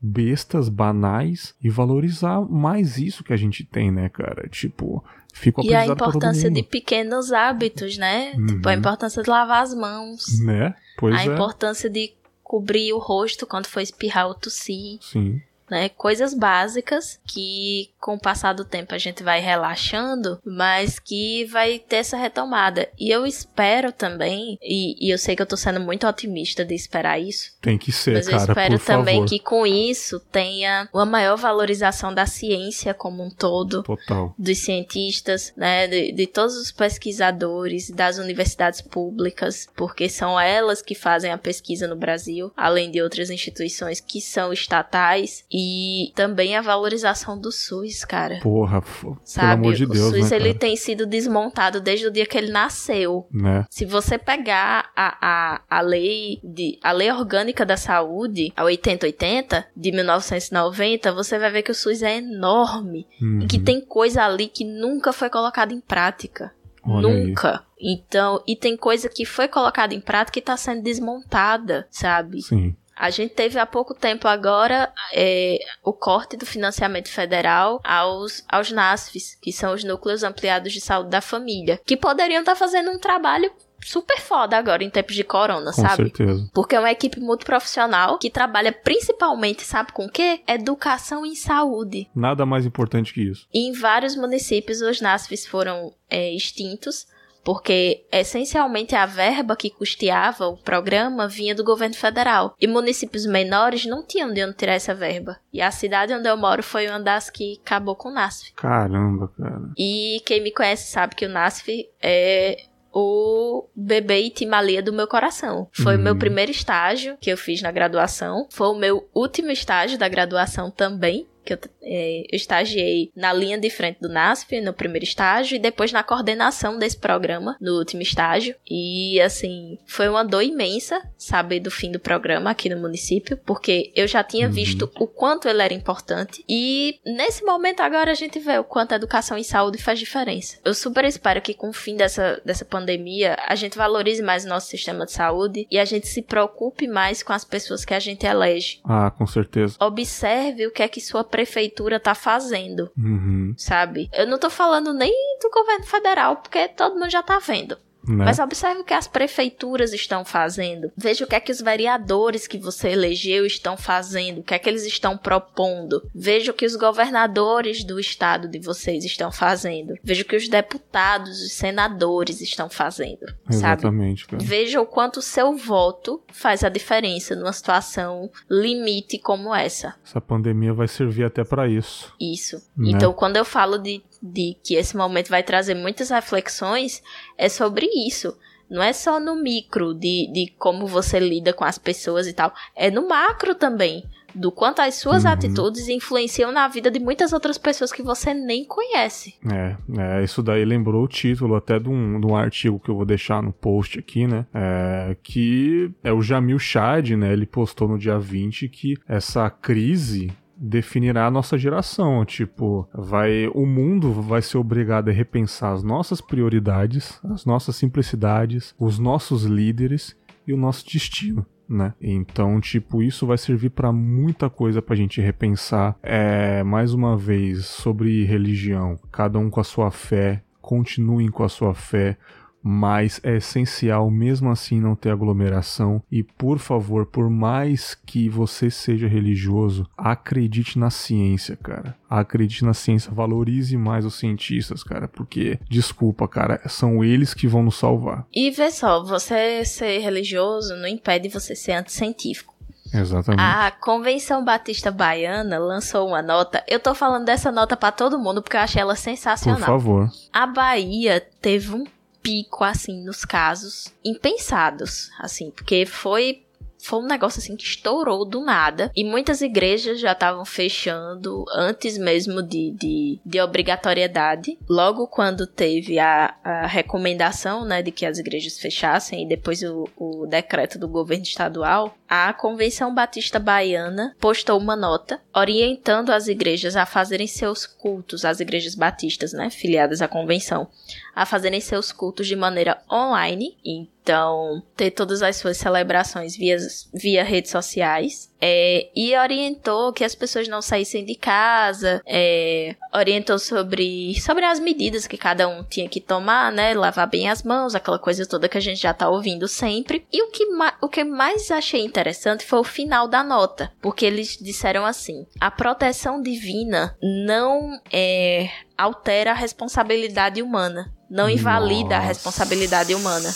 bestas, banais e valorizar mais isso que a gente tem, né, cara? Tipo, fico
E a importância de pequenos hábitos, né? Uhum. Tipo, a importância de lavar as mãos.
Né? Pois
a
é.
importância de cobrir o rosto quando for espirrar ou tossir.
Sim
né? Coisas básicas que com o passar do tempo a gente vai relaxando, mas que vai ter essa retomada. E eu espero também, e, e eu sei que eu tô sendo muito otimista de esperar isso.
Tem que ser,
mas
cara,
eu espero também
favor.
que com isso tenha uma maior valorização da ciência como um todo.
Total.
Dos cientistas, né? De, de todos os pesquisadores, das universidades públicas, porque são elas que fazem a pesquisa no Brasil, além de outras instituições que são estatais. E e também a valorização do SUS, cara.
Porra,
Sabe?
pelo amor de Deus,
O SUS
né,
ele tem sido desmontado desde o dia que ele nasceu.
Né?
Se você pegar a, a, a lei de a lei orgânica da saúde, a 8080 de 1990, você vai ver que o SUS é enorme
Uhum.
e que tem coisa ali que nunca foi colocada em prática.
Olha aí.
nunca. Então, e tem coisa que foi colocada em prática e tá sendo desmontada, sabe?
Sim.
A gente teve há pouco tempo agora é, o corte do financiamento federal aos, aos NASFs, que são os Núcleos Ampliados de Saúde da Família, que poderiam estar fazendo um trabalho super foda agora em tempos de corona,
Com
sabe?
certeza.
Porque é uma equipe multiprofissional que trabalha principalmente, sabe com o quê? Educação em saúde.
Nada mais importante que isso.
E em vários municípios os NASFs foram é, extintos, porque essencialmente a verba que custeava o programa vinha do governo federal. E municípios menores não tinham de onde tirar essa verba. E a cidade onde eu moro foi uma das que acabou com o NASF.
Caramba, cara.
E quem me conhece sabe que o NASF é o bebê Itimalia do meu coração. Foi
Uhum.
o meu primeiro estágio que eu fiz na graduação. Foi o meu último estágio da graduação também. Que eu, é, eu estagiei na linha de frente do NASF no primeiro estágio e depois na coordenação desse programa no último estágio. E assim, foi uma dor imensa saber do fim do programa aqui no município, porque eu já tinha
Uhum.
visto o quanto ele era importante. E nesse momento agora a gente vê o quanto a educação em saúde faz diferença. Eu super espero que com o fim dessa, dessa pandemia a gente valorize mais o nosso sistema de saúde e a gente se preocupe mais com as pessoas que a gente elege.
Ah, com certeza.
Observe o que é que sua prefeitura tá fazendo,
Uhum.
sabe? Eu não tô falando nem do governo federal, porque todo mundo já tá vendo.
Né?
Mas observe o que as prefeituras estão fazendo. Veja o que é que os vereadores que você elegeu estão fazendo, o que é que eles estão propondo. Veja o que os governadores do estado de vocês estão fazendo. Veja o que os deputados, os senadores estão fazendo, sabe?
Exatamente, cara.
Veja o quanto o seu voto faz a diferença numa situação limite como essa.
Essa pandemia vai servir até pra isso.
Isso.
Né?
Então, quando eu falo de, de que esse momento vai trazer muitas reflexões, é sobre isso. Não é só no micro de, de como você lida com as pessoas e tal. É no macro também. Do quanto as suas
Uhum.
atitudes influenciam na vida de muitas outras pessoas que você nem conhece.
É, é, isso daí lembrou o título até de um, de um artigo que eu vou deixar no post aqui, né? É, que é o Jamil Chad, né? Ele postou no dia 20 que essa crise definirá a nossa geração, tipo, vai o mundo vai ser obrigado a repensar as nossas prioridades, as nossas simplicidades, os nossos líderes e o nosso destino. Né? Então, tipo, isso vai servir pra muita coisa pra gente repensar. É, mais uma vez, sobre religião. Cada um com a sua fé. Continuem com a sua fé. Mas é essencial, mesmo assim, não ter aglomeração. E, por favor, por mais que você seja religioso, acredite na ciência, cara. Acredite na ciência. Valorize mais os cientistas, cara. Porque, desculpa, cara, são eles que vão nos salvar.
E vê só, você ser religioso não impede você ser anticientífico.
Exatamente.
A Convenção Batista Baiana lançou uma nota. Eu tô falando dessa nota pra todo mundo porque eu achei ela
por
sensacional.
favor.
A Bahia teve um pico, assim, nos casos impensados, assim, porque foi foi um negócio assim que estourou do nada. E muitas igrejas já estavam fechando antes mesmo de, de, de, obrigatoriedade. Logo quando teve a, a recomendação né, de que as igrejas fechassem e depois o, o decreto do governo estadual, a Convenção Batista Baiana postou uma nota orientando as igrejas a fazerem seus cultos, as igrejas batistas, né, filiadas à convenção, a fazerem seus cultos de maneira online. Então, ter todas as suas celebrações via, via redes sociais é, e orientou que as pessoas não saíssem de casa, é, orientou sobre, sobre as medidas que cada um tinha que tomar, né? Lavar bem as mãos, aquela coisa toda que a gente já tá ouvindo sempre. E o que, o que mais achei interessante foi o final da nota, porque eles disseram assim: a proteção divina não é, altera a responsabilidade humana, não invalida Nossa. a responsabilidade humana.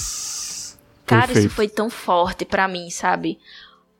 Cara, Perfeito. isso foi tão forte para mim, sabe?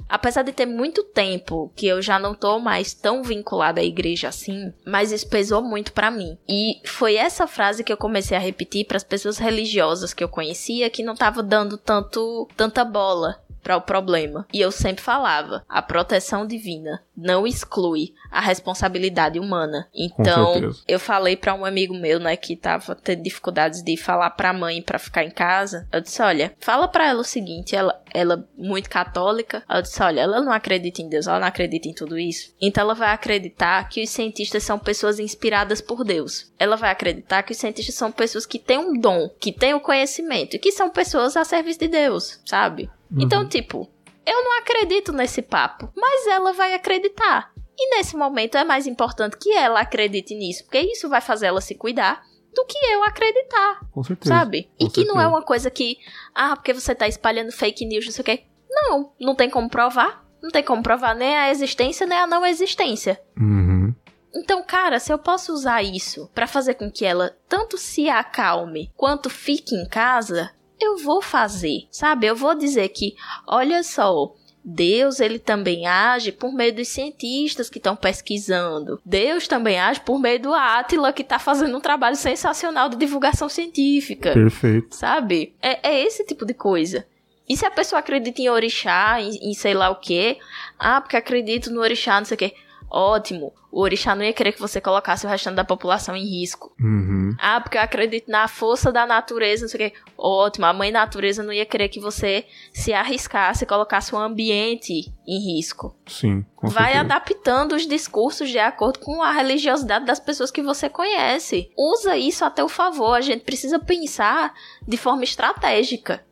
Apesar de ter muito tempo que eu já não tô mais tão vinculada à igreja assim, mas isso pesou muito para mim. E foi essa frase que eu comecei a repetir para as pessoas religiosas que eu conhecia que não tava dando tanto tanta bola para o problema. E eu sempre falava: a proteção divina não exclui a responsabilidade humana. Então, eu falei para um amigo meu, né, que tava tendo dificuldades de falar para a mãe para ficar em casa. Eu disse: "Olha, fala para ela o seguinte, ela ela muito católica. Eu disse: "Olha, ela não acredita em Deus, ela não acredita em tudo isso. Então ela vai acreditar que os cientistas são pessoas inspiradas por Deus. Ela vai acreditar que os cientistas são pessoas que têm um dom, que têm o conhecimento e que são pessoas a serviço de Deus, sabe? Então, uhum. Então, tipo, eu não acredito nesse papo, mas ela vai acreditar. E nesse momento é mais importante que ela acredite nisso, porque isso vai fazer ela se cuidar do que eu acreditar.
Com certeza.
Sabe?
Com
e que
certeza.
não é uma coisa que, ah, porque você tá espalhando fake news, não sei o quê. Não, não tem como provar. Não tem como provar nem a existência nem a não existência.
Uhum.
Então, cara, se eu posso usar isso para fazer com que ela tanto se acalme quanto fique em casa, eu vou fazer, sabe? Eu vou dizer que, olha só, Deus ele também age por meio dos cientistas que estão pesquisando. Deus também age por meio do Átila que está fazendo um trabalho sensacional de divulgação científica.
Perfeito.
Sabe? É, é esse tipo de coisa. E se a pessoa acredita em orixá, em, em sei lá o quê? Ah, porque acredito no orixá, não sei o quê. Ótimo. O orixá não ia querer que você colocasse o restante da população em risco.
Uhum.
Ah, porque eu acredito na força da natureza, não sei o quê. Ótimo. A mãe natureza não ia querer que você se arriscasse e colocasse o ambiente em risco.
Sim, com
Vai
certeza.
adaptando os discursos de acordo com a religiosidade das pessoas que você conhece. Usa isso a teu favor. A gente precisa pensar de forma estratégica.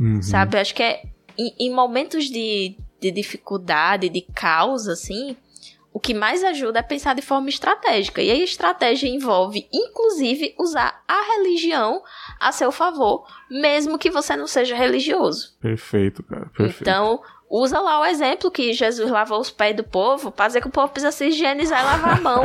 Uhum.
Sabe? Acho que é em, em momentos de, de dificuldade, de caos, assim, o que mais ajuda é pensar de forma estratégica. E a estratégia envolve, inclusive, usar a religião a seu favor, mesmo que você não seja religioso.
Perfeito, cara. Perfeito.
Então, usa lá o exemplo que Jesus lavou os pés do povo para dizer que o povo precisa se higienizar e lavar a mão.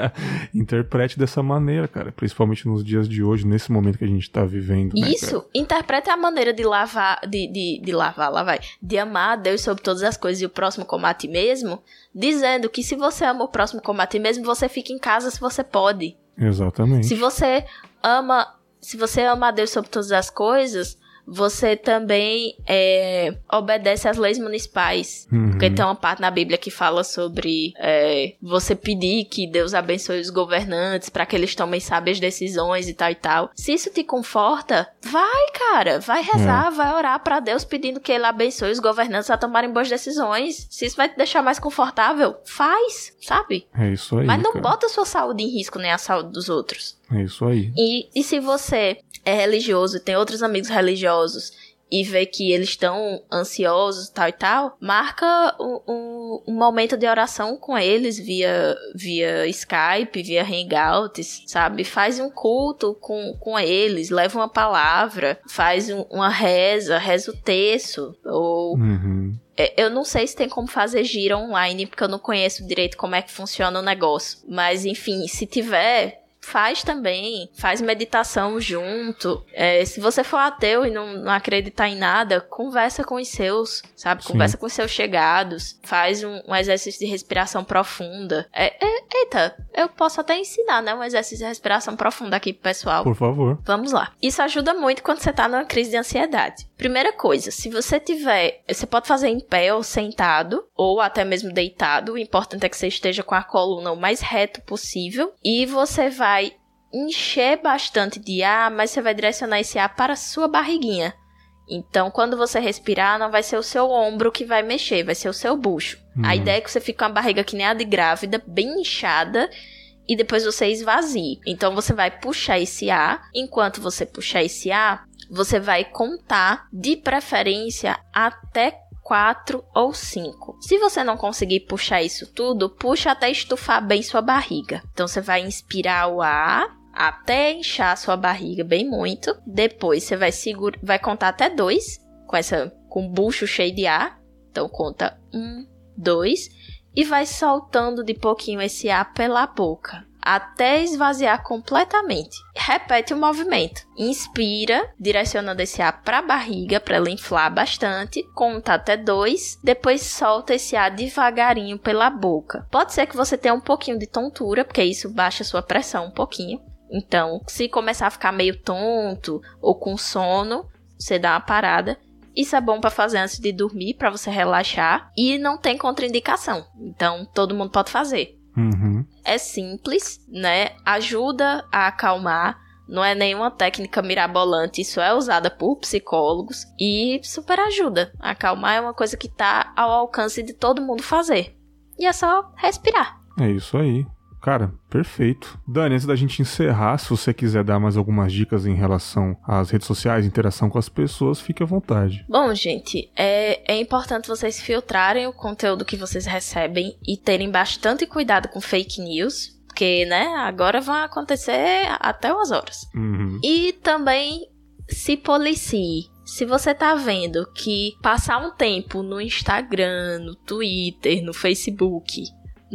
Interprete dessa maneira, cara. Principalmente nos dias de hoje, nesse momento que a gente tá vivendo. Né,
Isso,
cara?
interprete a maneira de lavar, de, de, de lavar, lá vai, de amar a Deus sobre todas as coisas e o próximo como a ti mesmo, dizendo que se você ama o próximo como a ti mesmo, você fica em casa se você pode.
Exatamente.
Se você ama, se você ama a Deus sobre todas as coisas, você também é, obedece às leis municipais.
Uhum.
Porque tem uma parte na Bíblia que fala sobre é, você pedir que Deus abençoe os governantes para que eles tomem sábias decisões e tal e tal. Se isso te conforta, vai, cara. Vai rezar, é. vai orar para Deus pedindo que ele abençoe os governantes a tomarem boas decisões. Se isso vai te deixar mais confortável, faz, sabe?
É isso aí.
Mas não
cara.
bota a sua saúde em risco nem a saúde dos outros.
É isso aí.
E, e se você é religioso e tem outros amigos religiosos e vê que eles estão ansiosos tal e tal, marca um, um, um, momento de oração com eles via, via Skype, via Hangouts, sabe? Faz um culto com, com eles, leva uma palavra, faz um, uma reza, reza o texto, ou...
Uhum.
Eu não sei se tem como fazer gira online, porque eu não conheço direito como é que funciona o negócio. Mas, enfim, se tiver, faz também, faz meditação junto. É, se você for ateu e não, não, acreditar em nada, conversa com os seus, sabe? Sim. Conversa com os seus chegados, faz um, um exercício de respiração profunda. É, é, eita, eu posso até ensinar, né? Um exercício de respiração profunda aqui pro pessoal.
Por favor.
Vamos lá. Isso ajuda muito quando você tá numa crise de ansiedade. Primeira coisa, se você tiver, você pode fazer em pé ou sentado, ou até mesmo deitado. O importante é que você esteja com a coluna o mais reto possível e você vai encher bastante de ar, mas você vai direcionar esse ar para a sua barriguinha. Então, quando você respirar, não vai ser o seu ombro que vai mexer, vai ser o seu bucho. Uhum. A ideia é que você fique com a barriga que nem a de grávida, bem inchada, e depois você esvazie. Então, você vai puxar esse ar. Enquanto você puxar esse ar, você vai contar, de preferência, até 4 ou 5. Se você não conseguir puxar isso tudo, puxa até estufar bem sua barriga. Então você vai inspirar o ar até inchar sua barriga bem muito. Depois você vai segurar, vai contar até dois com essa com o bucho cheio de ar. Então conta um, dois e vai soltando de pouquinho esse ar pela boca até esvaziar completamente. Repete o movimento. Inspira, direcionando esse ar para a barriga para ela inflar bastante, conta até dois, depois solta esse ar devagarinho pela boca. Pode ser que você tenha um pouquinho de tontura, porque isso baixa a sua pressão um pouquinho. Então, se começar a ficar meio tonto ou com sono, você dá uma parada. Isso é bom para fazer antes de dormir, para você relaxar e não tem contraindicação. Então, todo mundo pode fazer.
Uhum.
É simples, né? Ajuda a acalmar. Não é nenhuma técnica mirabolante, isso é usada por psicólogos e super ajuda. Acalmar é uma coisa que tá ao alcance de todo mundo fazer. E é só respirar.
É isso aí. Cara, perfeito. Dani, antes da gente encerrar, se você quiser dar mais algumas dicas em relação às redes sociais, interação com as pessoas, fique à vontade.
Bom, gente, é, é importante vocês filtrarem o conteúdo que vocês recebem e terem bastante cuidado com fake news, porque, né, agora vão acontecer até umas horas.
Uhum.
E também se policie. Se você tá vendo que passar um tempo no Instagram, no Twitter, no Facebook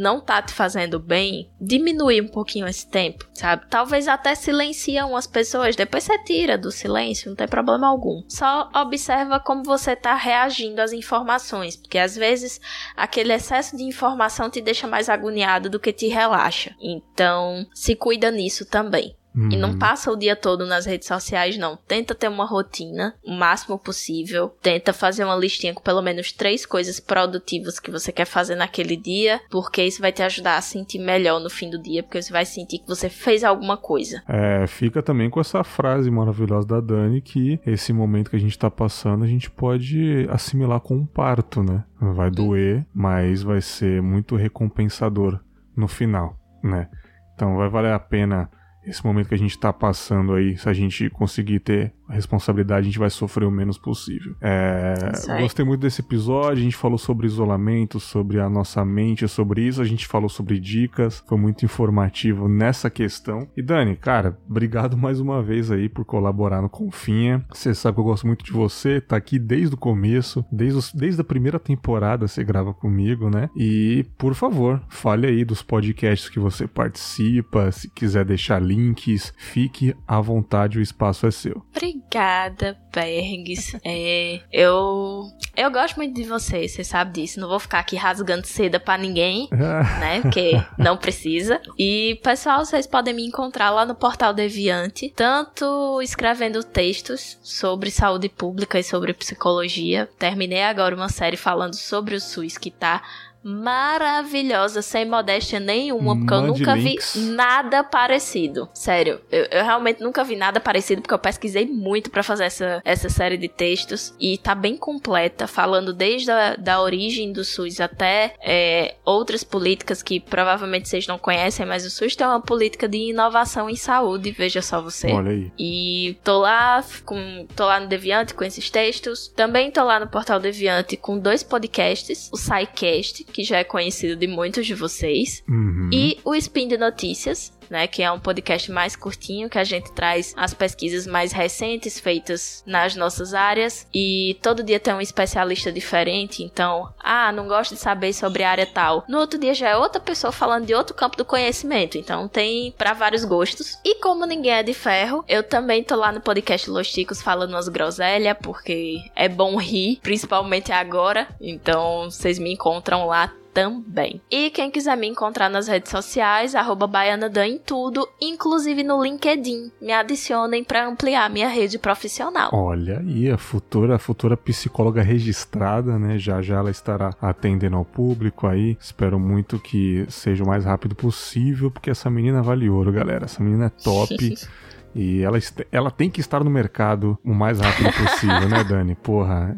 não tá te fazendo bem, diminui um pouquinho esse tempo, sabe? Talvez até silencia umas pessoas, depois você tira do silêncio, não tem problema algum. Só observa como você tá reagindo às informações, porque às vezes aquele excesso de informação te deixa mais agoniado do que te relaxa. Então, se cuida nisso também. Uhum. E não uhum. passa o dia todo nas redes sociais, não. Tenta ter uma rotina o máximo possível. Tenta fazer uma listinha com pelo menos três coisas produtivas que você quer fazer naquele dia, porque isso vai te ajudar a sentir melhor no fim do dia, porque você vai sentir que você fez alguma coisa.
É, fica também com essa frase maravilhosa da Dani que esse momento que a gente tá passando, a gente pode assimilar com um parto, né? Vai doer, mas vai ser muito recompensador no final, né? Então vai valer a pena esse momento que a gente está passando aí, se a gente conseguir ter responsabilidade, a gente vai sofrer o menos possível. É, gostei muito desse episódio, a gente falou sobre isolamento, sobre a nossa mente, sobre isso, a gente falou sobre dicas, foi muito informativo nessa questão. E Dani, cara, obrigado mais uma vez aí por colaborar no Confinha. Você sabe que eu gosto muito de você, tá aqui desde o começo, desde, os, desde a primeira temporada você grava comigo, né? E, por favor, fale aí dos podcasts que você participa, se quiser deixar links, fique à vontade, o espaço é seu.
Obrigada Obrigada, Bergs. É, eu eu gosto muito de você, você sabe disso. Não vou ficar aqui rasgando seda para ninguém, né? Porque não precisa. E, pessoal, vocês podem me encontrar lá no Portal Deviante, tanto escrevendo textos sobre saúde pública e sobre psicologia. Terminei agora uma série falando sobre o SUS que tá maravilhosa, sem modéstia nenhuma, porque Mande eu nunca links. vi nada parecido. Sério, eu, eu, realmente nunca vi nada parecido, porque eu pesquisei muito para fazer essa, essa série de textos e tá bem completa, falando desde a da origem do SUS até é, outras políticas que provavelmente vocês não conhecem, mas o SUS tem uma política de inovação em saúde, veja só você.
Olha aí.
E tô lá, com, tô lá no Deviante com esses textos. Também tô lá no Portal Deviante com dois podcasts, o SciCast, que já é conhecido de muitos de vocês,
uhum.
e o Spin de Notícias, né? Que é um podcast mais curtinho, que a gente traz as pesquisas mais recentes feitas nas nossas áreas. E todo dia tem um especialista diferente. Então, ah, não gosto de saber sobre a área tal. No outro dia já é outra pessoa falando de outro campo do conhecimento. Então tem para vários gostos. E como ninguém é de ferro, eu também tô lá no podcast Los Chicos falando umas groselhas, porque é bom rir, principalmente agora. Então vocês me encontram lá também. E quem quiser me encontrar nas redes sociais, arroba baianadan em tudo, inclusive no LinkedIn. Me adicionem para ampliar minha rede profissional.
Olha aí, a futura, a futura psicóloga registrada, né? Já já ela estará atendendo ao público aí. Espero muito que seja o mais rápido possível, porque essa menina vale ouro, galera. Essa menina é top. E ela, ela tem que estar no mercado o mais rápido possível, né, Dani? Porra.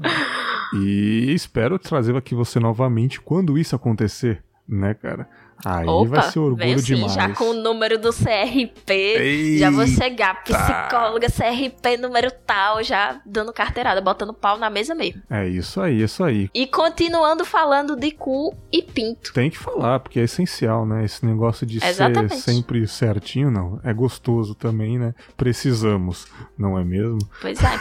E espero trazer aqui você novamente quando isso acontecer, né, cara? Aí Opa, vai ser orgulho assim, demais.
Já com o número do CRP, Eita. já vou chegar, psicóloga, CRP número tal, já dando carteirada, botando pau na mesa mesmo.
É isso aí, isso aí.
E continuando falando de cu e pinto.
Tem que falar, porque é essencial, né? Esse negócio de Exatamente. ser sempre certinho, não. É gostoso também, né? Precisamos, não é mesmo?
Pois é.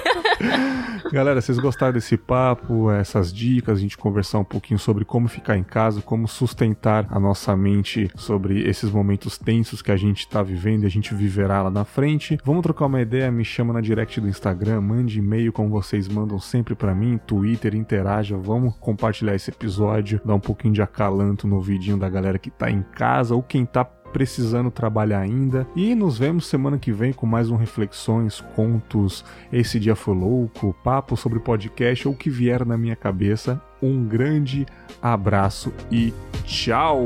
Galera, vocês gostaram desse papo, essas dicas, a gente conversar um pouquinho sobre como ficar em casa, como sustentar a nossa mente sobre esses momentos tensos que a gente tá vivendo e a gente viverá lá na frente. Vamos trocar uma ideia, me chama na direct do Instagram, mande e-mail como vocês mandam sempre para mim, Twitter, interaja, vamos compartilhar esse episódio, dar um pouquinho de acalanto no vidinho da galera que tá em casa ou quem tá precisando trabalhar ainda. E nos vemos semana que vem com mais um Reflexões, Contos, Esse Dia Foi Louco, papo sobre podcast ou o que vier na minha cabeça. Um grande abraço e tchau!